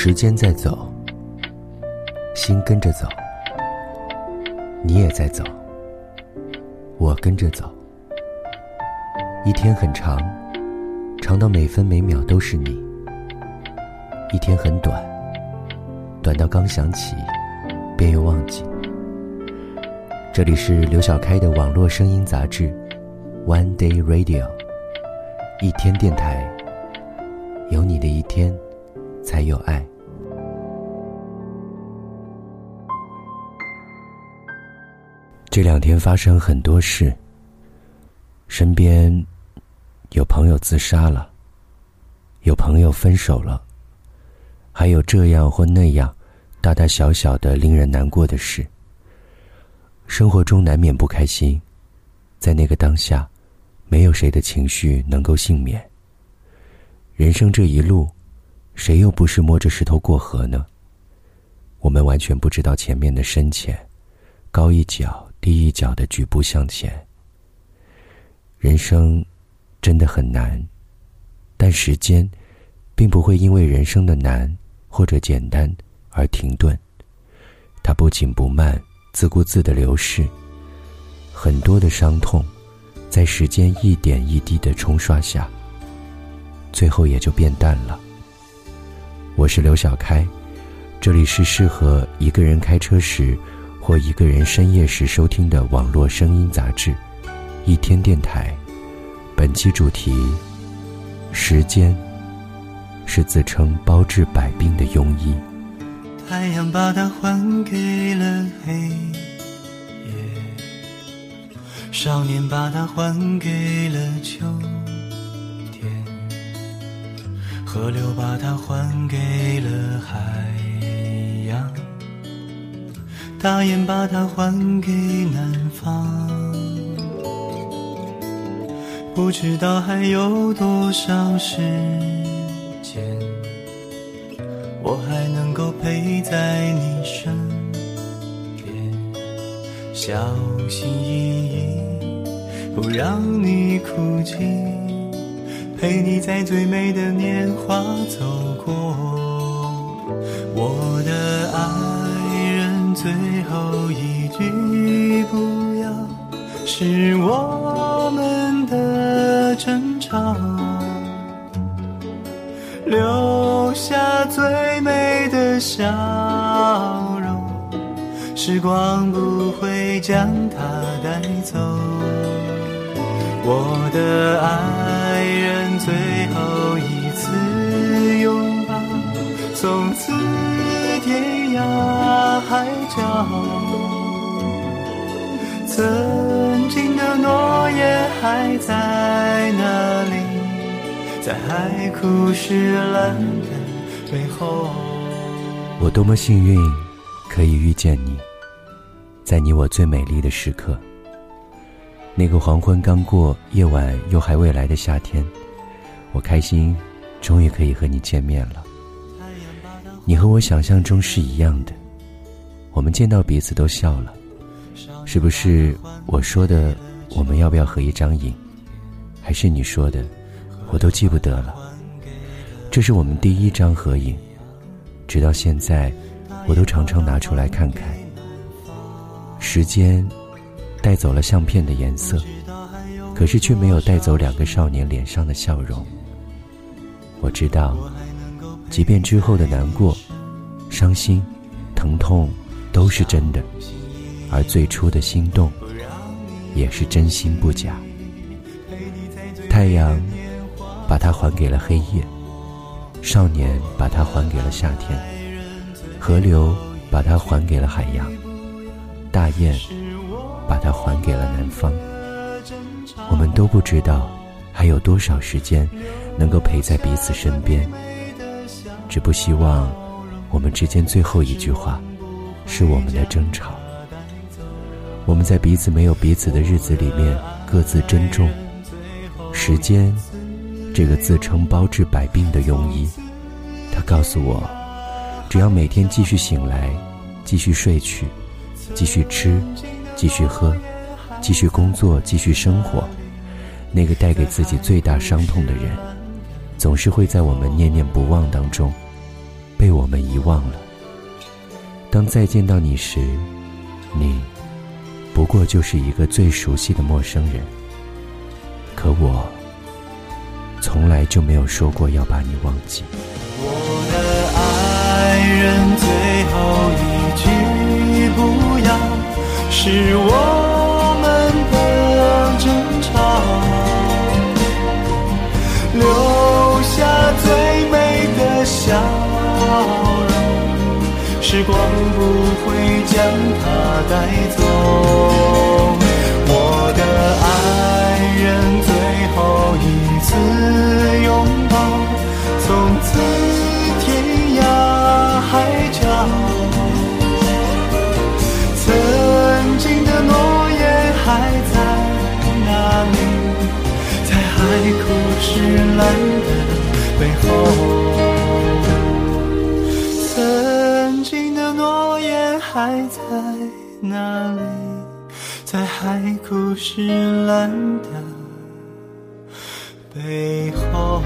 时间在走，心跟着走，你也在走，我跟着走。一天很长，长到每分每秒都是你；一天很短，短到刚想起，便又忘记。这里是刘小开的网络声音杂志《One Day Radio》，一天电台，有你的一天。才有爱。这两天发生很多事，身边有朋友自杀了，有朋友分手了，还有这样或那样大大小小的令人难过的事。生活中难免不开心，在那个当下，没有谁的情绪能够幸免。人生这一路。谁又不是摸着石头过河呢？我们完全不知道前面的深浅，高一脚低一脚的举步向前。人生真的很难，但时间并不会因为人生的难或者简单而停顿，它不紧不慢，自顾自的流逝。很多的伤痛，在时间一点一滴的冲刷下，最后也就变淡了。我是刘小开，这里是适合一个人开车时或一个人深夜时收听的网络声音杂志《一天电台》。本期主题：时间是自称包治百病的庸医。太阳把它还给了黑夜，少年把它还给了秋。河流把它还给了海洋，大雁把它还给南方。不知道还有多少时间，我还能够陪在你身边，小心翼翼，不让你哭泣。陪你在最美的年华走过，我的爱人，最后一句不要是我们的争吵，留下最美的笑容，时光不会将它带走，我的爱人。最后一次拥抱，从此天涯海角。曾经的诺言还在那里，在海枯石烂的背后。我多么幸运，可以遇见你，在你我最美丽的时刻。那个黄昏刚过，夜晚又还未来的夏天。我开心，终于可以和你见面了。你和我想象中是一样的，我们见到彼此都笑了，是不是？我说的，我们要不要合一张影？还是你说的，我都记不得了。这是我们第一张合影，直到现在，我都常常拿出来看看。时间带走了相片的颜色，可是却没有带走两个少年脸上的笑容。我知道，即便之后的难过、伤心、疼痛都是真的，而最初的心动也是真心不假。太阳把它还给了黑夜，少年把它还给了夏天，河流把它还给了海洋，大雁把它还给了男方。我们都不知道还有多少时间。能够陪在彼此身边，只不希望我们之间最后一句话是我们的争吵。我们在彼此没有彼此的日子里面各自珍重。时间，这个自称包治百病的庸医，他告诉我，只要每天继续醒来，继续睡去，继续吃，继续喝，继续工作，继续生活，那个带给自己最大伤痛的人。总是会在我们念念不忘当中，被我们遗忘了。当再见到你时，你不过就是一个最熟悉的陌生人。可我从来就没有说过要把你忘记。我的爱人，最后一，是我们的争吵，留下最美的笑容，时光不会将它带走。我的爱人，最后一次是蓝的背后。曾经的诺言还在哪里？在海枯石烂的背后。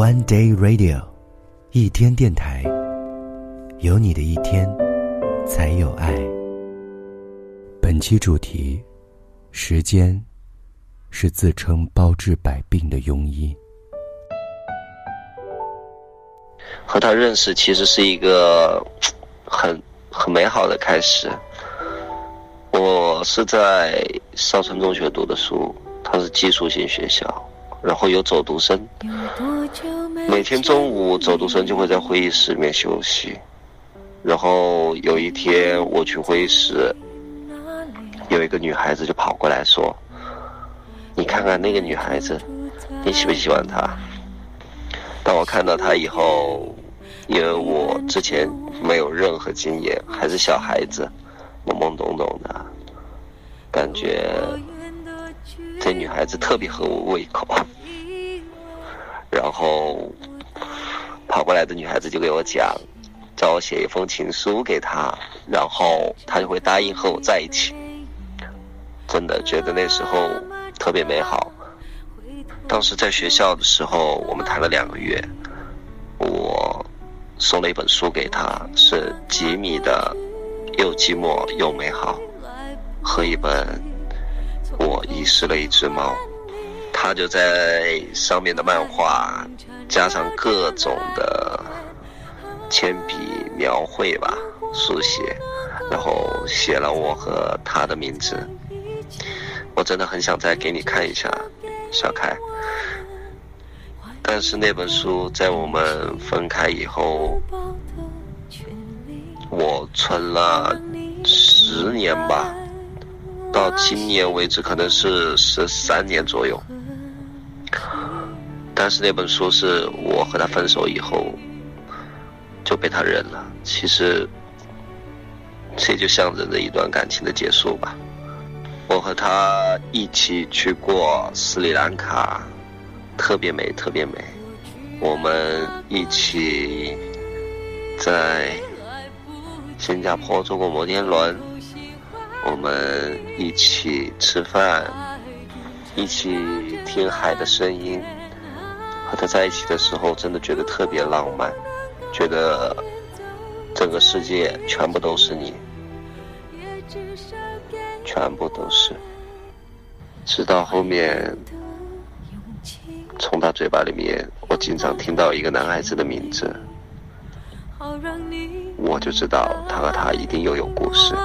One Day Radio，一天电台，有你的一天，才有爱。本期主题：时间是自称包治百病的庸医。和他认识其实是一个很很美好的开始。我是在少城中学读的书，它是寄宿型学校，然后有走读生。每天中午，走读生就会在会议室里面休息。然后有一天我去会议室，有一个女孩子就跑过来说：“你看看那个女孩子，你喜不喜欢她？”当我看到她以后，因为我之前没有任何经验，还是小孩子，懵懵懂懂的，感觉这女孩子特别合我胃口。然后跑过来的女孩子就给我讲，叫我写一封情书给她，然后她就会答应和我在一起。真的觉得那时候特别美好。当时在学校的时候，我们谈了两个月，我送了一本书给她，是吉米的《又寂寞又美好》和一本《我遗失了一只猫》。他就在上面的漫画加上各种的铅笔描绘吧，书写，然后写了我和他的名字。我真的很想再给你看一下，小开。但是那本书在我们分开以后，我存了十年吧，到今年为止可能是十三年左右。但是那本书是我和他分手以后就被他扔了。其实，这就象征着一段感情的结束吧。我和他一起去过斯里兰卡，特别美，特别美。我们一起在新加坡坐过摩天轮，我们一起吃饭，一起听海的声音。和他在一起的时候，真的觉得特别浪漫，觉得整个世界全部都是你，全部都是。直到后面，从他嘴巴里面，我经常听到一个男孩子的名字，我就知道他和他一定又有故事。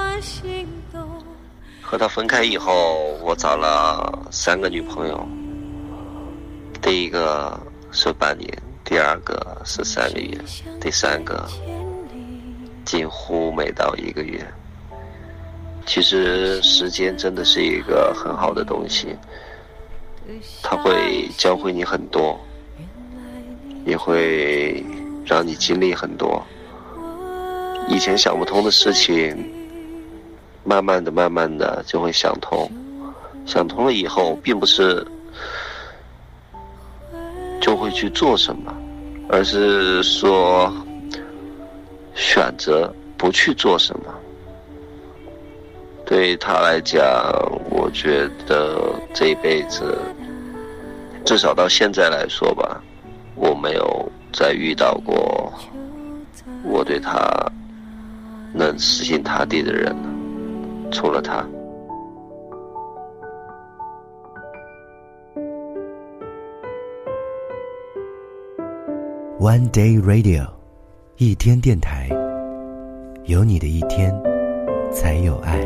和他分开以后，我找了三个女朋友，第一个。是半年，第二个是三个月，第三个几乎每到一个月。其实时间真的是一个很好的东西，它会教会你很多，也会让你经历很多。以前想不通的事情，慢慢的、慢慢的就会想通。想通了以后，并不是。就会去做什么，而是说选择不去做什么。对他来讲，我觉得这一辈子，至少到现在来说吧，我没有再遇到过我对他能死心塌地的人了，除了他。One Day Radio，一天电台，有你的一天，才有爱。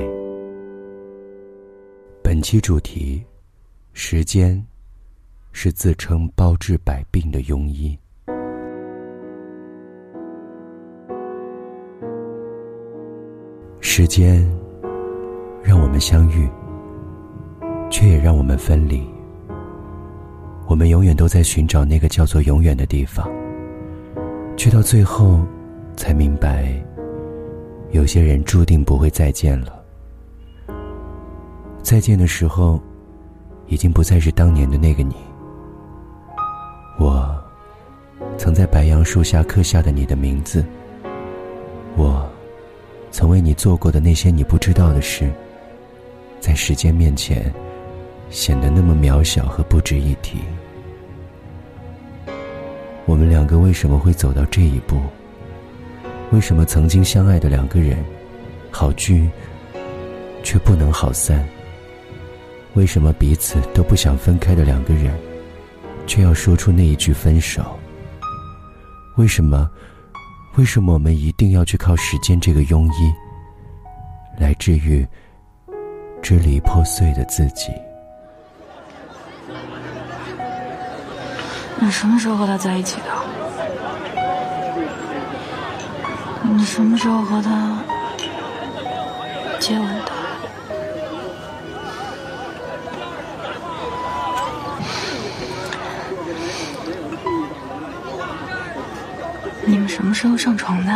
本期主题：时间是自称包治百病的庸医。时间让我们相遇，却也让我们分离。我们永远都在寻找那个叫做永远的地方。却到最后，才明白，有些人注定不会再见了。再见的时候，已经不再是当年的那个你。我曾在白杨树下刻下的你的名字，我曾为你做过的那些你不知道的事，在时间面前，显得那么渺小和不值一提。我们两个为什么会走到这一步？为什么曾经相爱的两个人，好聚却不能好散？为什么彼此都不想分开的两个人，却要说出那一句分手？为什么？为什么我们一定要去靠时间这个庸医，来治愈支离破碎的自己？你什么时候和他在一起的？你什么时候和他接吻的？你们什么时候上床的？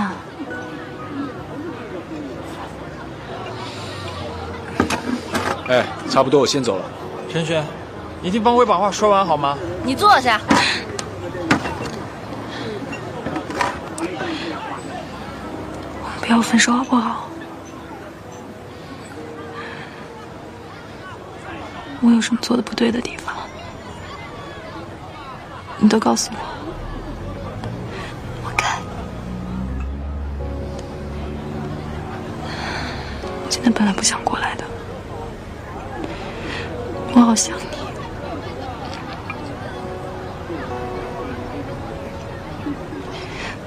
哎，差不多，我先走了。陈轩，你听方辉把话说完好吗？你坐下。不要分手好不好？我有什么做的不对的地方？你都告诉我，我改。今天本来不想过来好想你。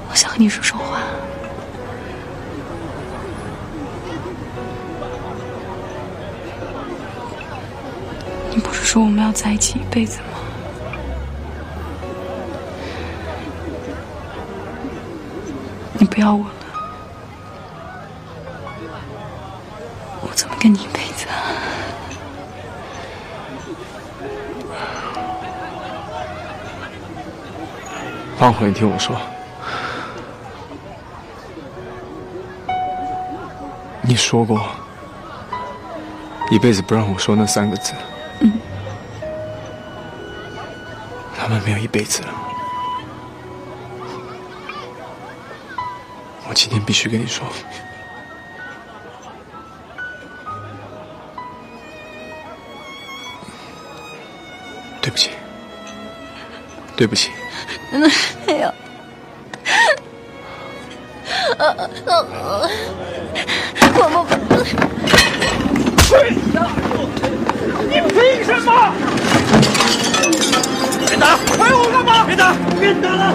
我想和你说说话。你不是说我们要在一起一辈子吗？你不要我了，我怎么跟你一辈方慧，你听我说，你说过一辈子不让我说那三个字。嗯。他们没有一辈子了。我今天必须跟你说，对不起，对不起。没有。我不。你凭什么？别打！拍我干嘛？别打！别打了！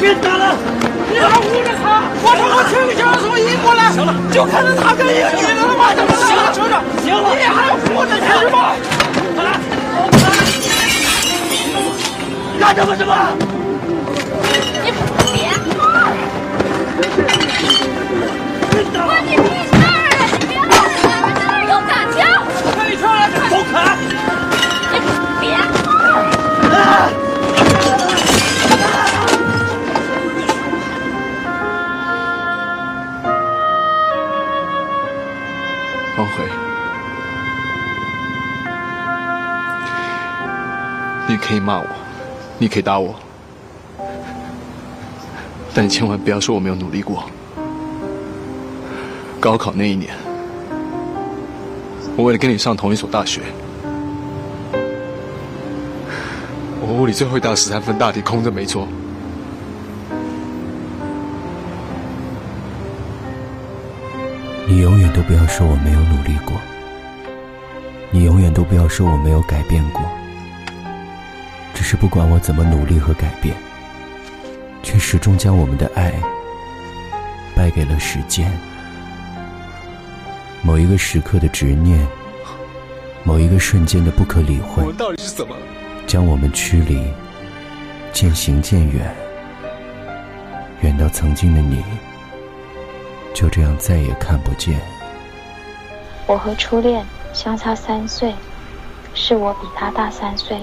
别打了！你还捂着他！我他妈请你叫什么英过来？行了，就看着他跟一个女的了吗？行了，车长，行了，你还护着他是吗？快来！干什么？什么？你别！关你屁事啊！你别老在咱们这儿有感情。退出来，走开！你别！方慧，你可以骂我，你可以打我，但你千万不要说我没有努力过。高考那一年，我为了跟你上同一所大学，我物理最后一道十三分大题空着没错。你永远都不要说我没有努力过，你永远都不要说我没有改变过。只是不管我怎么努力和改变，却始终将我们的爱败给了时间。某一个时刻的执念，某一个瞬间的不可理会，我们到底是怎么？将我们驱离，渐行渐远，远到曾经的你，就这样再也看不见。我和初恋相差三岁，是我比他大三岁。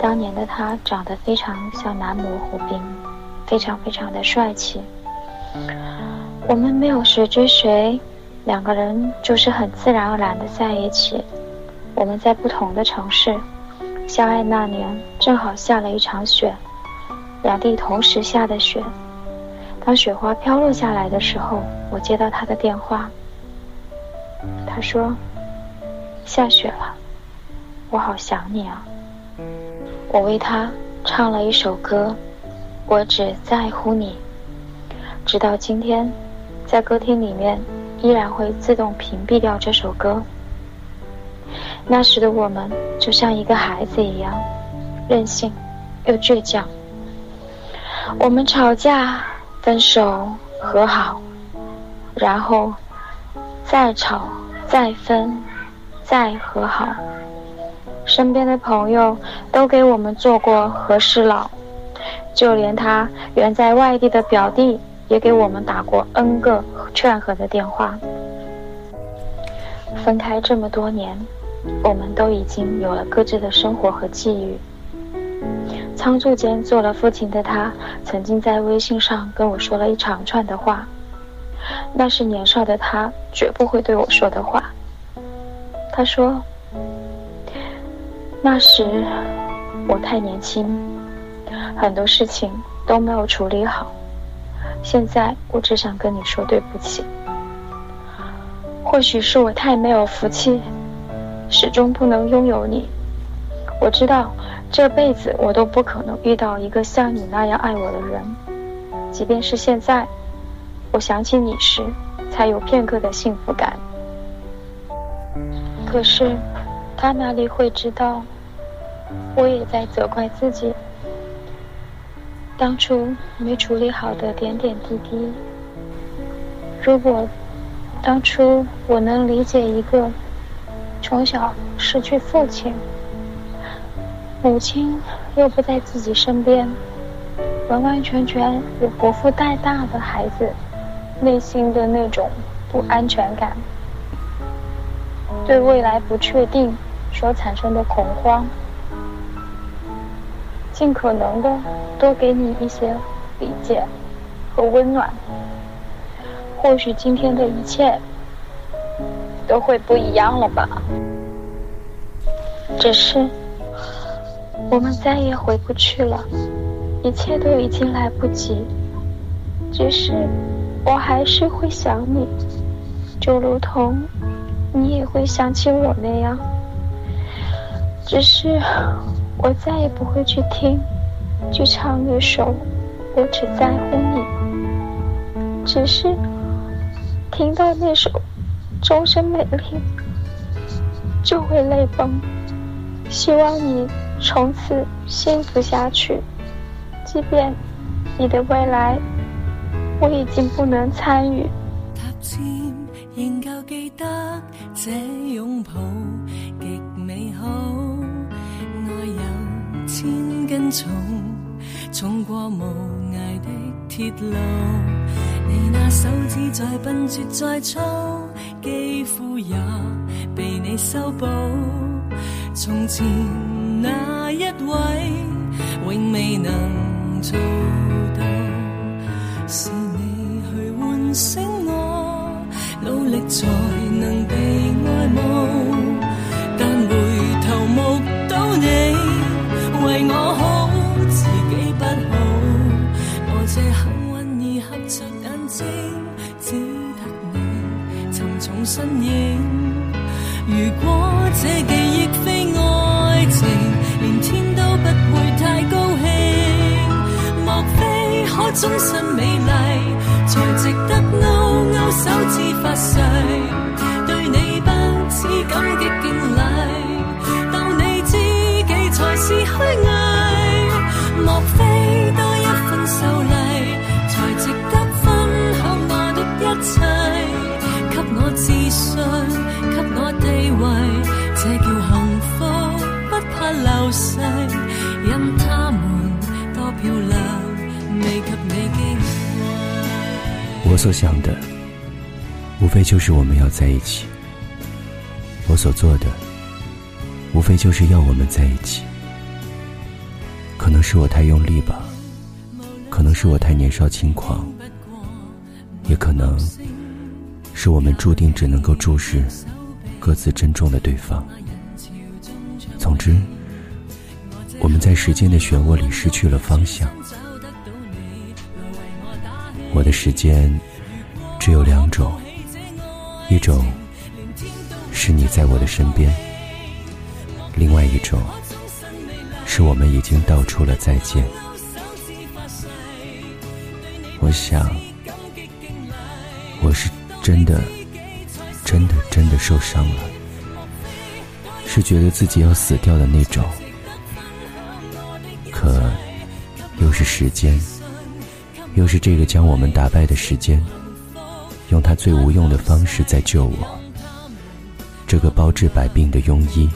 当年的他长得非常像男模胡兵，非常非常的帅气。我们没有谁追谁，两个人就是很自然而然的在一起。我们在不同的城市，相爱那年正好下了一场雪，两地同时下的雪。当雪花飘落下来的时候，我接到他的电话，他说：“下雪了，我好想你啊。”我为他唱了一首歌，我只在乎你。直到今天，在歌厅里面依然会自动屏蔽掉这首歌。那时的我们就像一个孩子一样，任性又倔强。我们吵架、分手、和好，然后再吵、再分、再和好。身边的朋友都给我们做过和事佬，就连他远在外地的表弟也给我们打过 N 个劝和的电话。分开这么多年，我们都已经有了各自的生活和际遇。仓促间做了父亲的他，曾经在微信上跟我说了一长串的话，那是年少的他绝不会对我说的话。他说。那时我太年轻，很多事情都没有处理好。现在我只想跟你说对不起。或许是我太没有福气，始终不能拥有你。我知道这辈子我都不可能遇到一个像你那样爱我的人。即便是现在，我想起你时，才有片刻的幸福感。可是。他哪里会知道，我也在责怪自己，当初没处理好的点点滴滴。如果当初我能理解一个从小失去父亲、母亲又不在自己身边、完完全全由伯父带大的孩子内心的那种不安全感，对未来不确定。所产生的恐慌，尽可能的多给你一些理解和温暖，或许今天的一切都会不一样了吧。只是我们再也回不去了，一切都已经来不及。只是我还是会想你，就如同你也会想起我那样。只是，我再也不会去听，去唱那首《我只在乎你》。只是，听到那首《终身美丽》，就会泪崩。希望你从此幸福下去，即便你的未来我已经不能参与。仍旧记得这拥抱极美好，千斤重，重过无涯的铁路。你那手指再笨拙再粗，肌肤也被你修补。从前那一位，永未能做到，是你去唤醒我。努力做身影。如果这记忆非爱情，连天都不会太高兴。莫非可终身美丽，才值得勾勾手指发誓？对你不止感激敬礼，当你知己才是虚伪。我所想的，无非就是我们要在一起；我所做的，无非就是要我们在一起。可能是我太用力吧，可能是我太年少轻狂，也可能是我们注定只能够注视各自珍重的对方。总之，我们在时间的漩涡里失去了方向。我的时间只有两种，一种是你在我的身边，另外一种是我们已经道出了再见。我想，我是真的、真的、真的受伤了，是觉得自己要死掉的那种，又是时间。又是这个将我们打败的时间，用他最无用的方式在救我。这个包治百病的庸医，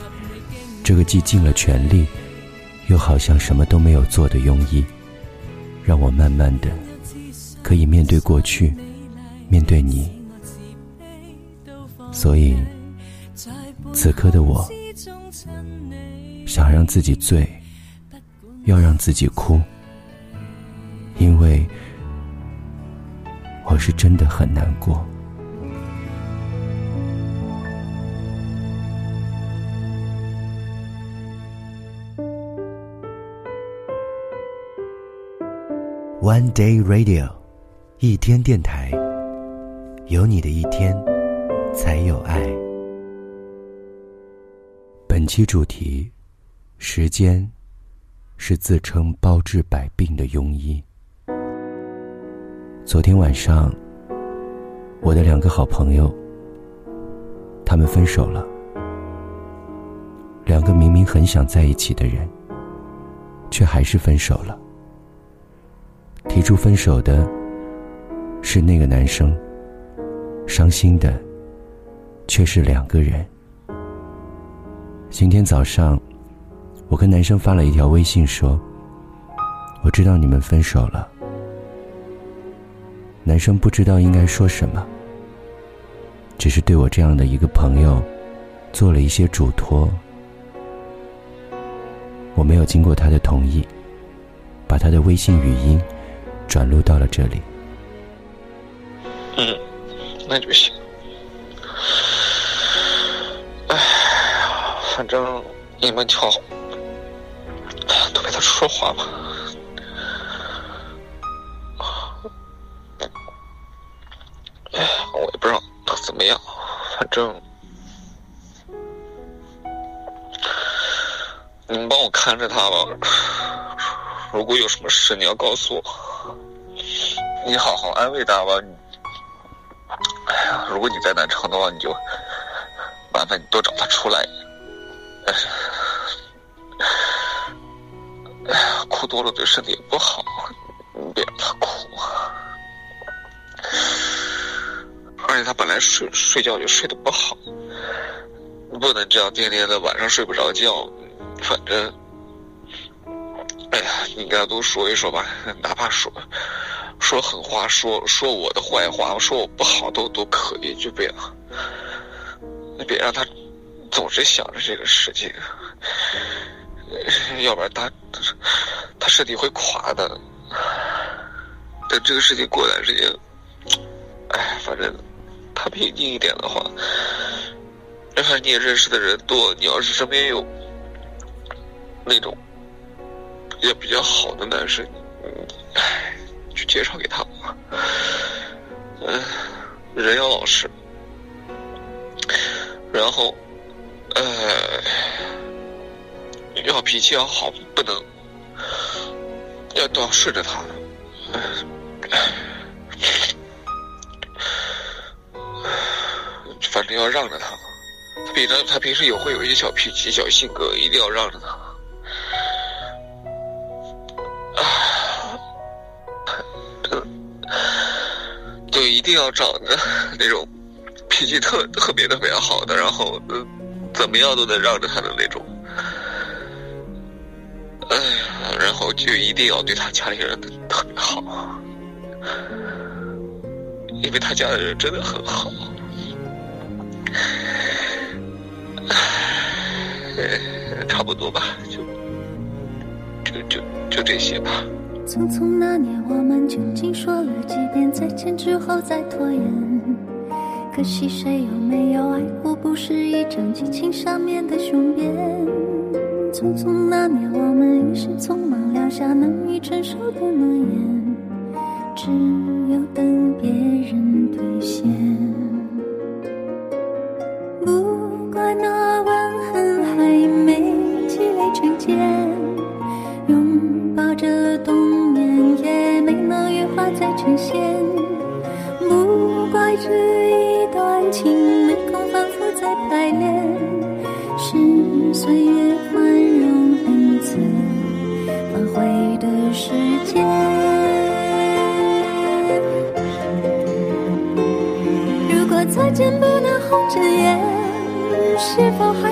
这个既尽了全力，又好像什么都没有做的庸医，让我慢慢的可以面对过去，面对你。所以，此刻的我，想让自己醉，要让自己哭，因为。我是真的很难过。One Day Radio，一天电台，有你的一天，才有爱。本期主题：时间是自称包治百病的庸医。昨天晚上，我的两个好朋友，他们分手了。两个明明很想在一起的人，却还是分手了。提出分手的是那个男生，伤心的却是两个人。今天早上，我跟男生发了一条微信说：“我知道你们分手了。”男生不知道应该说什么，只是对我这样的一个朋友做了一些嘱托。我没有经过他的同意，把他的微信语音转录到了这里。嗯，那就行。哎，反正你们好，都陪他说说话吧。哎，我也不知道怎么样？反正你们帮我看着他吧。如果有什么事，你要告诉我。你好好安慰他吧。哎呀，如果你在南昌的话，你就麻烦你多找他出来。哎呀，哭多了对身体也不好，你别让他哭。而且他本来睡睡觉就睡得不好，不能这样天天的晚上睡不着觉。反正，哎呀，你跟他多说一说吧，哪怕说说狠话，说说我的坏话，说我不好都都可以，就别让，别让他总是想着这个事情，要不然他他身体会垮的。等这个事情过段时间，哎，反正。他平静一点的话，然后你也认识的人多，你要是身边有那种也比较好的男生，唉，去介绍给他吧。嗯，人要老实，然后，呃，要脾气要好，不能要都要顺着他。反正要让着他。他平常他平时也会有一些小脾气、小性格，一定要让着他。啊，就一定要找的那种脾气特特别特别好的，然后怎么样都能让着他的那种。哎呀，然后就一定要对他家里人特别好，因为他家的人真的很好。差不多吧，就就就就这些吧。匆匆那年，我们究竟说了几遍再见之后再拖延？可惜谁有没有爱过，不是一张激情上面的雄辩。匆匆那年，我们一时匆忙撂下难以承受的诺言，只有等别人兑现。累成茧，拥抱着冬眠也没能羽化再成仙。不怪这一段情没空反复再排练，是岁月宽容恩赐反悔的时间。如果再见不能红着眼，是否还？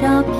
照片。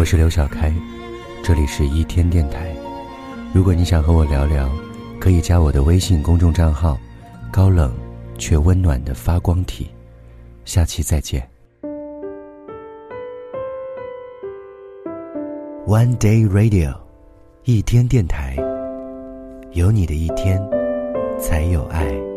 我是刘小开，这里是一天电台。如果你想和我聊聊，可以加我的微信公众账号“高冷却温暖的发光体”。下期再见。One Day Radio，一天电台，有你的一天，才有爱。